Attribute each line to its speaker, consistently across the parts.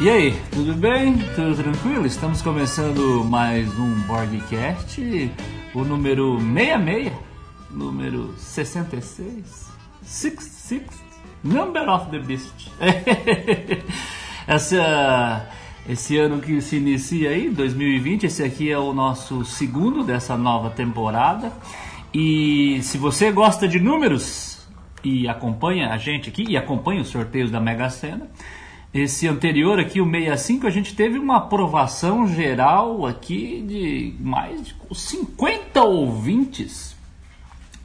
Speaker 1: E aí, tudo bem? Tudo tranquilo? Estamos começando mais um Borgcast, o número 66, número 66, 66, Number of the Beast. Essa, esse ano que se inicia aí, 2020, esse aqui é o nosso segundo dessa nova temporada. E se você gosta de números e acompanha a gente aqui e acompanha os sorteios da Mega Sena, esse anterior aqui, o 65, a gente teve uma aprovação geral aqui de mais de 50 ouvintes.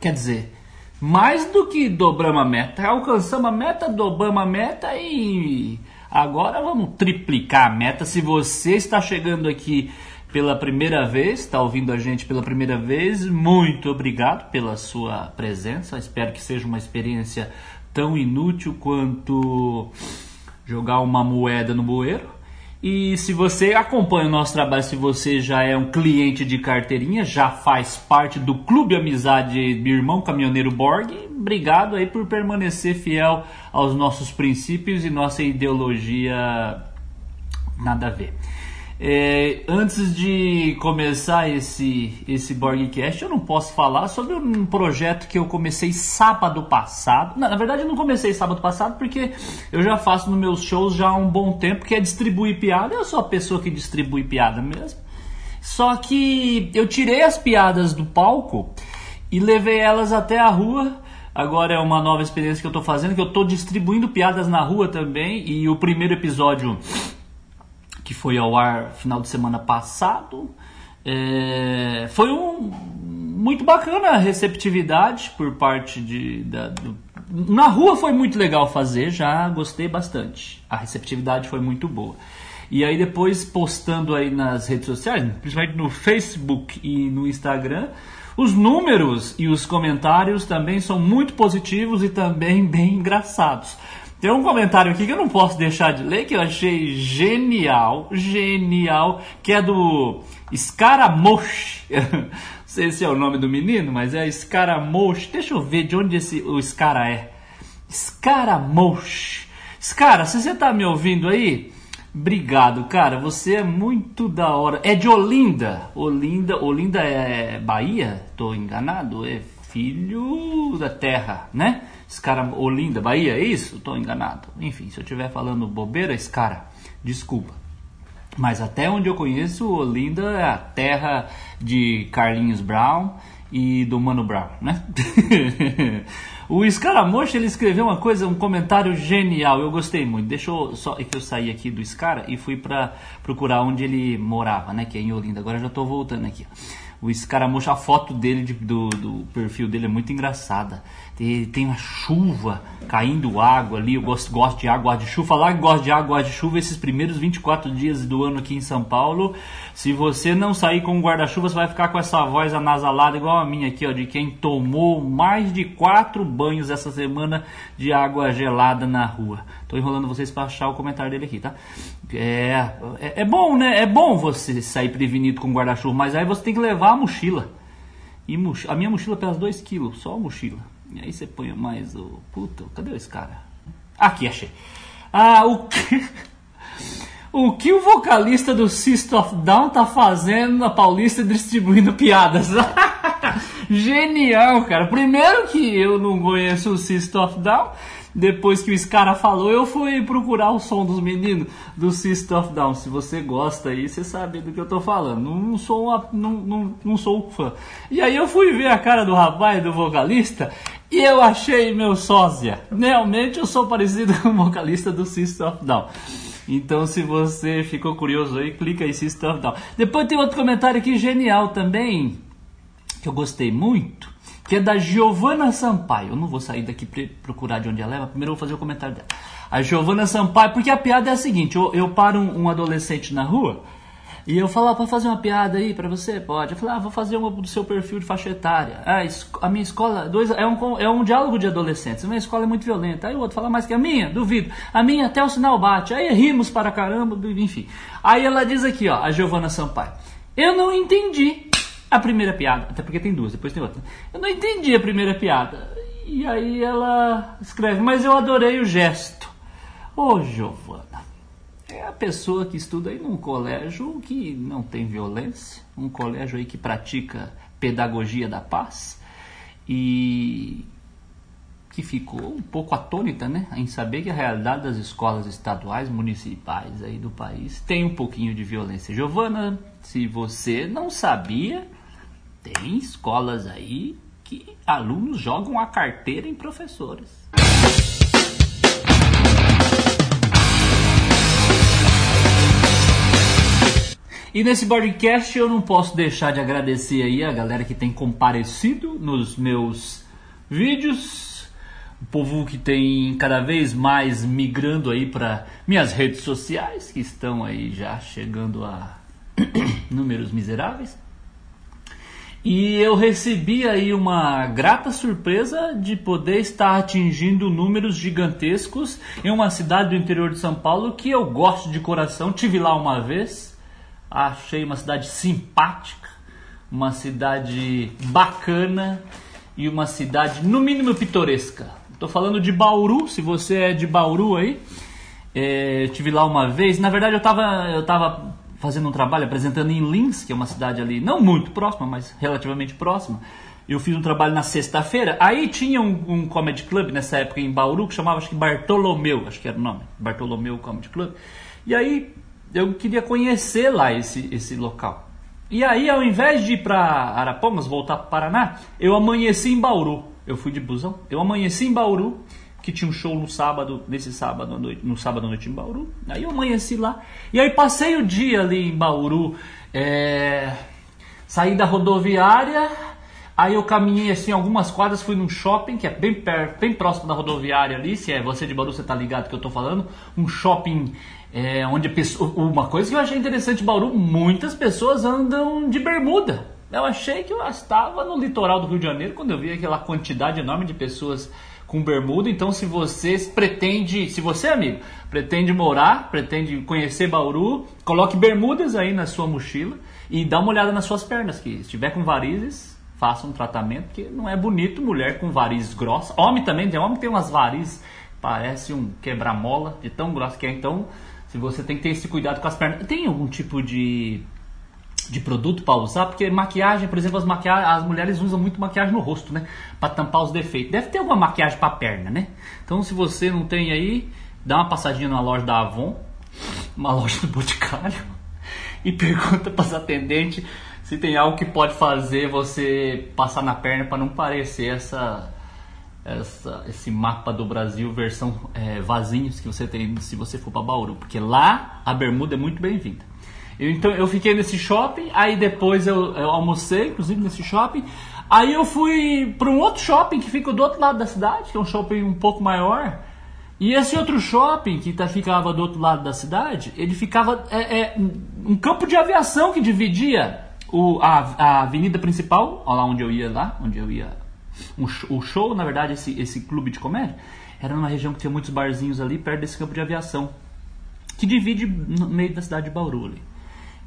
Speaker 1: Quer dizer, mais do que dobramos a meta. Alcançamos a meta, dobramos a meta e agora vamos triplicar a meta. Se você está chegando aqui pela primeira vez, está ouvindo a gente pela primeira vez, muito obrigado pela sua presença. Espero que seja uma experiência tão inútil quanto jogar uma moeda no bueiro. E se você acompanha o nosso trabalho, se você já é um cliente de carteirinha, já faz parte do Clube Amizade Meu Irmão Caminhoneiro Borg, obrigado aí por permanecer fiel aos nossos princípios e nossa ideologia nada a ver. É, antes de começar esse, esse Borgcast, eu não posso falar sobre um projeto que eu comecei sábado passado. Na verdade, eu não comecei sábado passado porque eu já faço nos meus shows já há um bom tempo, que é distribuir piada. Eu sou a pessoa que distribui piada mesmo. Só que eu tirei as piadas do palco e levei elas até a rua. Agora é uma nova experiência que eu estou fazendo, que eu estou distribuindo piadas na rua também. E o primeiro episódio que foi ao ar final de semana passado. É, foi um muito bacana a receptividade por parte de da, do, na rua foi muito legal fazer, já gostei bastante. A receptividade foi muito boa. E aí depois postando aí nas redes sociais, principalmente no Facebook e no Instagram, os números e os comentários também são muito positivos e também bem engraçados. Tem um comentário aqui que eu não posso deixar de ler, que eu achei genial, genial, que é do Scaramoche. não sei se é o nome do menino, mas é Scaramoche. Deixa eu ver de onde esse, o Scara é. Scaramoche. Scara, se você tá me ouvindo aí, obrigado, cara. Você é muito da hora. É de Olinda. Olinda, Olinda é Bahia? Tô enganado? É filho da terra, né? Esse cara, Olinda, Bahia, é isso? Estou enganado. Enfim, se eu estiver falando bobeira, esse cara, desculpa. Mas até onde eu conheço, Olinda é a terra de Carlinhos Brown e do Mano Brown, né? o Escaramocha, ele escreveu uma coisa, um comentário genial, eu gostei muito. Deixa eu só é que eu saí aqui do Escara e fui para procurar onde ele morava, né, que é em Olinda. Agora já estou voltando aqui. O Escaramujo, a foto dele, de, do, do perfil dele é muito engraçada. Tem, tem uma chuva caindo água ali. Eu gosto, gosto de água, gosto de chuva. Falar que gosto de água, gosto de chuva, esses primeiros 24 dias do ano aqui em São Paulo. Se você não sair com guarda-chuva, você vai ficar com essa voz anasalada, igual a minha aqui, ó, de quem tomou mais de quatro banhos essa semana de água gelada na rua. Tô enrolando vocês para achar o comentário dele aqui, tá? É, é, é, bom, né? É bom você sair prevenido com guarda-chuva, mas aí você tem que levar a mochila. E moch... a minha mochila pesa 2 kg, só a mochila. E aí você põe mais o. Puta, cadê esse cara? Aqui, achei. Ah, o que. O que o vocalista do System of Down tá fazendo na Paulista distribuindo piadas? Genial, cara. Primeiro que eu não conheço o System of Down depois que o Scara falou, eu fui procurar o som dos meninos do System of Down. Se você gosta aí, você sabe do que eu tô falando. Não, sou uma, não, não, não sou fã. E aí eu fui ver a cara do rapaz, do vocalista, e eu achei meu sósia. Realmente eu sou parecido com o vocalista do System of Down. Então, se você ficou curioso aí, clica aí System of Down. Depois tem outro comentário aqui genial também, que eu gostei muito que é da Giovana Sampaio. Eu não vou sair daqui procurar de onde ela é, mas primeiro eu vou fazer o comentário dela. A Giovana Sampaio, porque a piada é a seguinte: eu, eu paro um, um, adolescente na rua e eu falo, ah, pode fazer uma piada aí para você? Pode. Eu falo, ah, vou fazer uma do seu perfil de faixa etária. Ah, a minha escola, dois, é, um, é um diálogo de adolescentes. A minha escola é muito violenta. Aí o outro fala, mais que a minha? Duvido. A minha até o sinal bate. Aí rimos para caramba, enfim. Aí ela diz aqui, ó, a Giovana Sampaio. Eu não entendi a primeira piada, até porque tem duas, depois tem outra. Eu não entendi a primeira piada. E aí ela escreve, mas eu adorei o gesto. Ô, oh, Giovana, a pessoa que estuda aí num colégio que não tem violência, um colégio aí que pratica pedagogia da paz e que ficou um pouco atônita, né, em saber que a realidade das escolas estaduais, municipais aí do país tem um pouquinho de violência. Giovana, se você não sabia, tem escolas aí que alunos jogam a carteira em professores. E nesse podcast eu não posso deixar de agradecer aí a galera que tem comparecido nos meus vídeos, o povo que tem cada vez mais migrando aí para minhas redes sociais, que estão aí já chegando a números miseráveis. E eu recebi aí uma grata surpresa de poder estar atingindo números gigantescos em uma cidade do interior de São Paulo que eu gosto de coração. Tive lá uma vez, achei uma cidade simpática, uma cidade bacana e uma cidade no mínimo pitoresca. Estou falando de Bauru, se você é de Bauru aí, é, tive lá uma vez. Na verdade eu estava eu tava fazendo um trabalho apresentando em Lins, que é uma cidade ali não muito próxima, mas relativamente próxima. Eu fiz um trabalho na sexta-feira. Aí tinha um, um, comedy club nessa época em Bauru que chamava acho que Bartolomeu, acho que era o nome, Bartolomeu Comedy Club. E aí eu queria conhecer lá esse, esse local. E aí, ao invés de ir para Arapongas, voltar para Paraná, eu amanheci em Bauru. Eu fui de busão. Eu amanheci em Bauru que tinha um show no sábado, nesse sábado à noite, no sábado à noite em Bauru. Aí eu amanheci lá. E aí passei o dia ali em Bauru. É... Saí da rodoviária. Aí eu caminhei assim algumas quadras, fui num shopping que é bem perto, bem próximo da rodoviária ali. Se é você de Bauru, você tá ligado que eu tô falando. Um shopping é, onde pessoa, uma coisa que eu achei interessante em Bauru, muitas pessoas andam de bermuda. Eu achei que eu estava no litoral do Rio de Janeiro quando eu vi aquela quantidade enorme de pessoas com bermuda. Então, se você pretende, se você, amigo, pretende morar, pretende conhecer Bauru, coloque bermudas aí na sua mochila e dá uma olhada nas suas pernas, que se estiver com varizes, faça um tratamento, porque não é bonito mulher com varizes grossas. Homem também, tem homem que tem umas varizes, parece um quebra-mola de tão grossa que é. Então, se você tem que ter esse cuidado com as pernas. Tem algum tipo de de produto para usar, porque maquiagem, por exemplo, as, maquiagens, as mulheres usam muito maquiagem no rosto, né? Para tampar os defeitos. Deve ter alguma maquiagem para perna, né? Então, se você não tem aí, dá uma passadinha na loja da Avon, uma loja do Boticário, e pergunta para as atendentes se tem algo que pode fazer você passar na perna para não parecer essa, essa, esse mapa do Brasil versão é, vazinhos que você tem se você for para Bauru, porque lá a bermuda é muito bem-vinda. Eu, então eu fiquei nesse shopping, aí depois eu, eu almocei, inclusive nesse shopping. Aí eu fui para um outro shopping que fica do outro lado da cidade, que é um shopping um pouco maior. E esse outro shopping que tá, ficava do outro lado da cidade, ele ficava é, é um campo de aviação que dividia o, a, a avenida principal, lá onde eu ia lá, onde eu ia um, o show, na verdade, esse, esse clube de comédia, era numa região que tinha muitos barzinhos ali perto desse campo de aviação, que divide no meio da cidade de Bauru ali.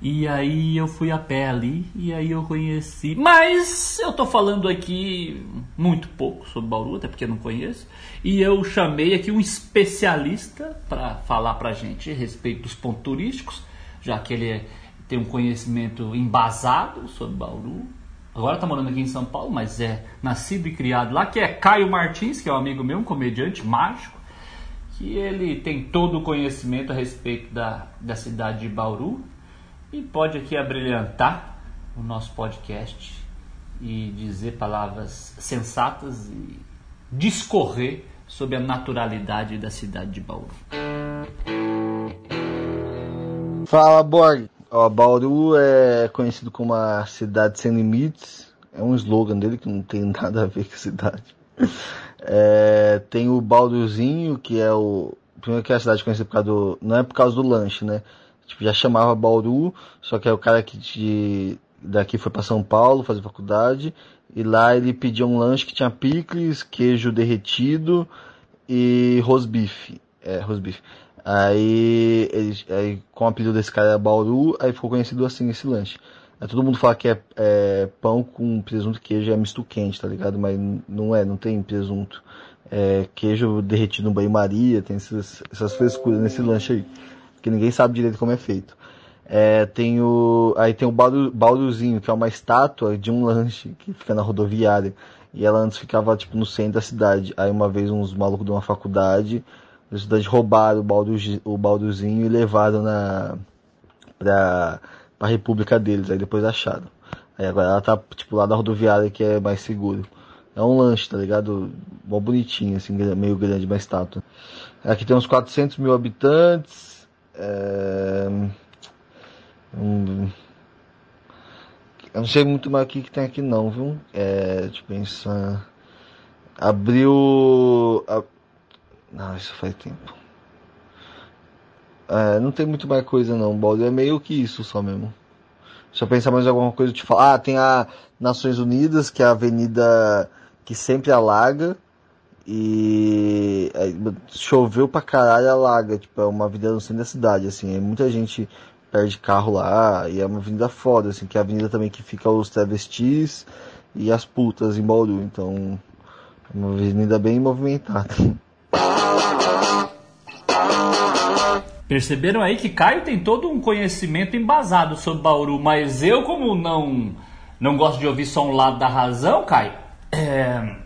Speaker 1: E aí eu fui a pé ali e aí eu conheci. Mas eu tô falando aqui muito pouco sobre Bauru, até porque eu não conheço. E eu chamei aqui um especialista para falar pra gente a respeito dos pontos turísticos, já que ele é, tem um conhecimento embasado sobre Bauru. Agora tá morando aqui em São Paulo, mas é nascido e criado lá, que é Caio Martins, que é um amigo meu, um comediante mágico, que ele tem todo o conhecimento a respeito da, da cidade de Bauru e pode aqui abrilhantar o nosso podcast e dizer palavras sensatas e discorrer sobre a naturalidade da cidade de Bauru.
Speaker 2: Fala, Borg. Ó, Bauru é conhecido como a cidade sem limites. É um slogan dele que não tem nada a ver com a cidade. É, tem o Bauruzinho, que é o. Primeiro que é a cidade conhecida por causa do. Não é por causa do lanche, né? Tipo, já chamava Bauru, só que é o cara que de, daqui foi para São Paulo fazer faculdade. E lá ele pedia um lanche que tinha picles, queijo derretido e rosbife. É, rosbife. Aí, ele, aí com o apelido desse cara era Bauru, aí ficou conhecido assim esse lanche. Aí todo mundo fala que é, é pão com presunto e queijo, é misto quente, tá ligado? Mas não é, não tem presunto. É queijo derretido no banho-maria, tem essas, essas frescuras nesse lanche aí. Que ninguém sabe direito como é feito. É, tem o, aí tem o baldo, baldozinho, que é uma estátua de um lanche que fica na rodoviária. E ela antes ficava tipo no centro da cidade. Aí uma vez uns malucos de uma faculdade, da cidade roubaram o, baldo, o baldozinho e levaram na pra, pra república deles. Aí depois acharam. Aí agora ela tá tipo lá da rodoviária que é mais seguro. É um lanche, tá ligado? Mó bonitinho, assim, meio grande, uma estátua. Aqui tem uns 400 mil habitantes. É... Um... Eu não sei muito mais o que, que tem aqui não, viu? É, eu pensar. Abriu. A... Não, isso faz tempo. É, não tem muito mais coisa não, Balde. É meio que isso só mesmo. Deixa eu pensar mais alguma coisa te falar. Ah, tem a Nações Unidas, que é a avenida que sempre alaga. E choveu pra caralho, alaga. Tipo, é uma avenida no centro da cidade, assim. Muita gente perde carro lá e é uma avenida foda, assim, que é a avenida também que fica os travestis e as putas em Bauru, então é uma avenida bem movimentada.
Speaker 1: Perceberam aí que Caio tem todo um conhecimento embasado sobre Bauru, mas eu como não não gosto de ouvir só um lado da razão, Caio, é...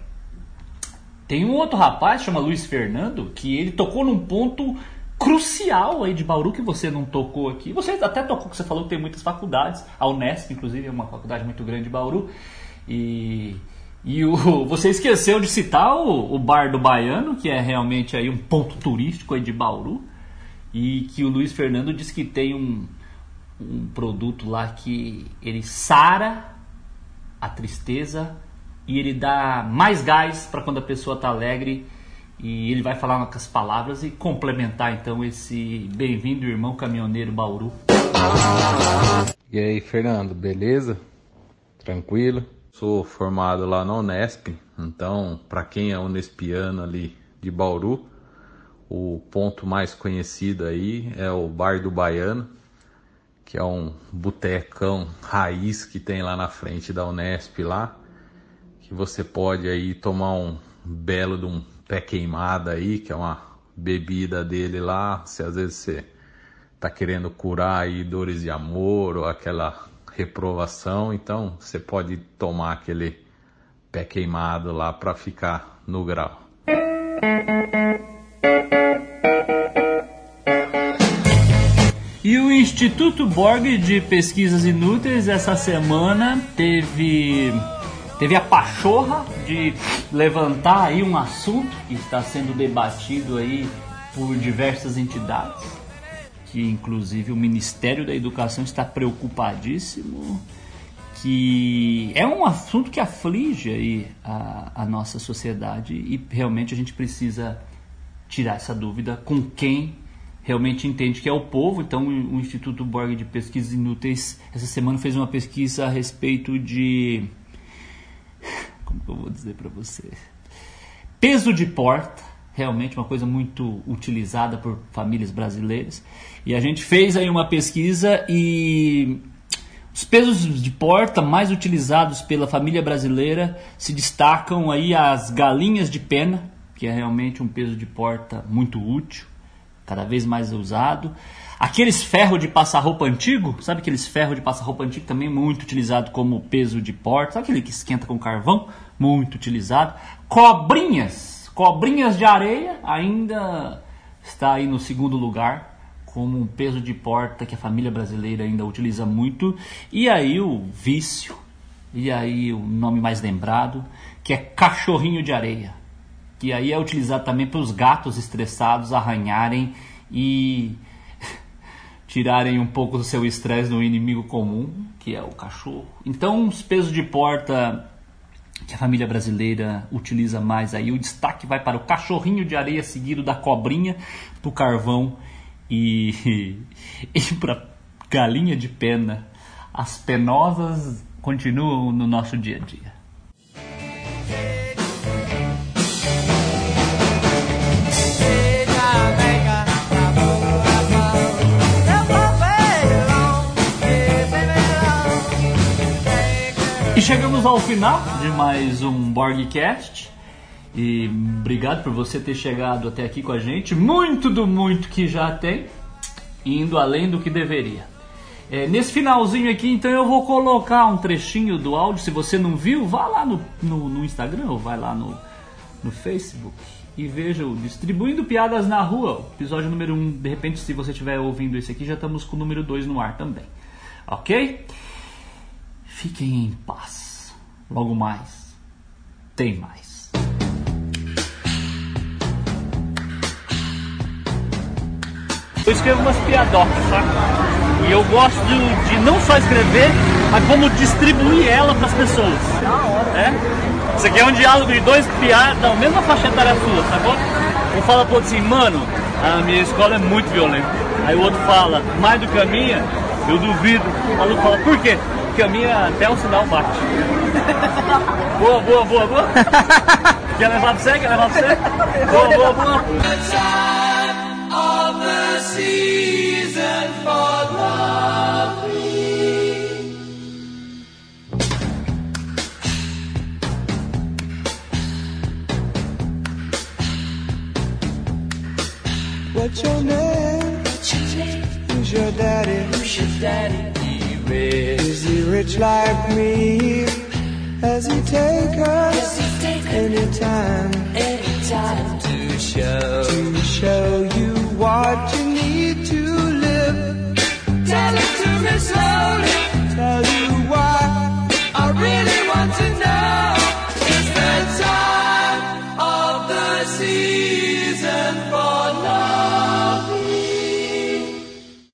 Speaker 1: tem um outro rapaz, chama Luiz Fernando, que ele tocou num ponto crucial aí de Bauru que você não tocou aqui. Você até tocou, que você falou que tem muitas faculdades. A Unesp, inclusive, é uma faculdade muito grande de Bauru. E, e o, você esqueceu de citar o, o Bar do Baiano, que é realmente aí um ponto turístico aí de Bauru. E que o Luiz Fernando disse que tem um, um produto lá que ele sara a tristeza e ele dá mais gás para quando a pessoa está alegre e ele vai falar com as palavras e complementar então esse bem-vindo, irmão caminhoneiro Bauru.
Speaker 3: E aí, Fernando, beleza? Tranquilo? Sou formado lá na Unesp, então, para quem é unespiano ali de Bauru, o ponto mais conhecido aí é o Bar do Baiano, que é um botecão raiz que tem lá na frente da Unesp lá, que você pode aí tomar um belo de um pé queimada aí, que é uma bebida dele lá, se às vezes você tá querendo curar aí dores de amor ou aquela reprovação, então você pode tomar aquele pé queimado lá para ficar no grau.
Speaker 1: E o Instituto Borg de Pesquisas Inúteis essa semana teve teve a pachorra de levantar aí um assunto que está sendo debatido aí por diversas entidades, que inclusive o Ministério da Educação está preocupadíssimo, que é um assunto que aflige aí a, a nossa sociedade e realmente a gente precisa tirar essa dúvida com quem realmente entende que é o povo. Então, o Instituto Borg de Pesquisas Inúteis essa semana fez uma pesquisa a respeito de como que eu vou dizer para você? Peso de porta, realmente uma coisa muito utilizada por famílias brasileiras. E a gente fez aí uma pesquisa e os pesos de porta mais utilizados pela família brasileira se destacam aí as galinhas de pena, que é realmente um peso de porta muito útil, cada vez mais usado. Aqueles ferros de passar roupa antigo, sabe aqueles ferros de passar roupa antigo também muito utilizado como peso de porta, sabe aquele que esquenta com carvão? Muito utilizado. Cobrinhas, cobrinhas de areia ainda está aí no segundo lugar como um peso de porta que a família brasileira ainda utiliza muito. E aí o vício, e aí o nome mais lembrado, que é cachorrinho de areia. Que aí é utilizado também para os gatos estressados arranharem e tirarem um pouco do seu estresse no inimigo comum, que é o cachorro. Então, os pesos de porta que a família brasileira utiliza mais aí, o destaque vai para o cachorrinho de areia seguido da cobrinha, para o carvão e, e para galinha de pena. As penosas continuam no nosso dia a dia. Chegamos ao final de mais um Borgcast. E obrigado por você ter chegado até aqui com a gente. Muito do muito que já tem. indo além do que deveria. É, nesse finalzinho aqui, então eu vou colocar um trechinho do áudio. Se você não viu, vá lá no, no, no Instagram ou vai lá no, no Facebook e veja o Distribuindo Piadas na Rua, episódio número 1. Um. De repente, se você estiver ouvindo esse aqui, já estamos com o número 2 no ar também. Ok? Fiquem em paz. Logo mais, tem mais. Eu escrevo umas piadocas, sabe? E eu gosto de, de não só escrever, mas como distribuir ela para as pessoas. É? Isso aqui é um diálogo de dois piadas da mesma faixa etária sua, sacou? Um fala pro outro assim, mano, a minha escola é muito violenta. Aí o outro fala, mais do que a minha, eu duvido. O maluco fala, por quê? Porque a minha até o sinal bate. boa, boa, boa, boa. Quer levar pra você? Quer levar pra você? Boa, boa, boa. What's your name? Who's your daddy? Who's your daddy? be rich like me as he take us anytime, anytime to show to show you what you need to live. Tell it to me slowly. Tell you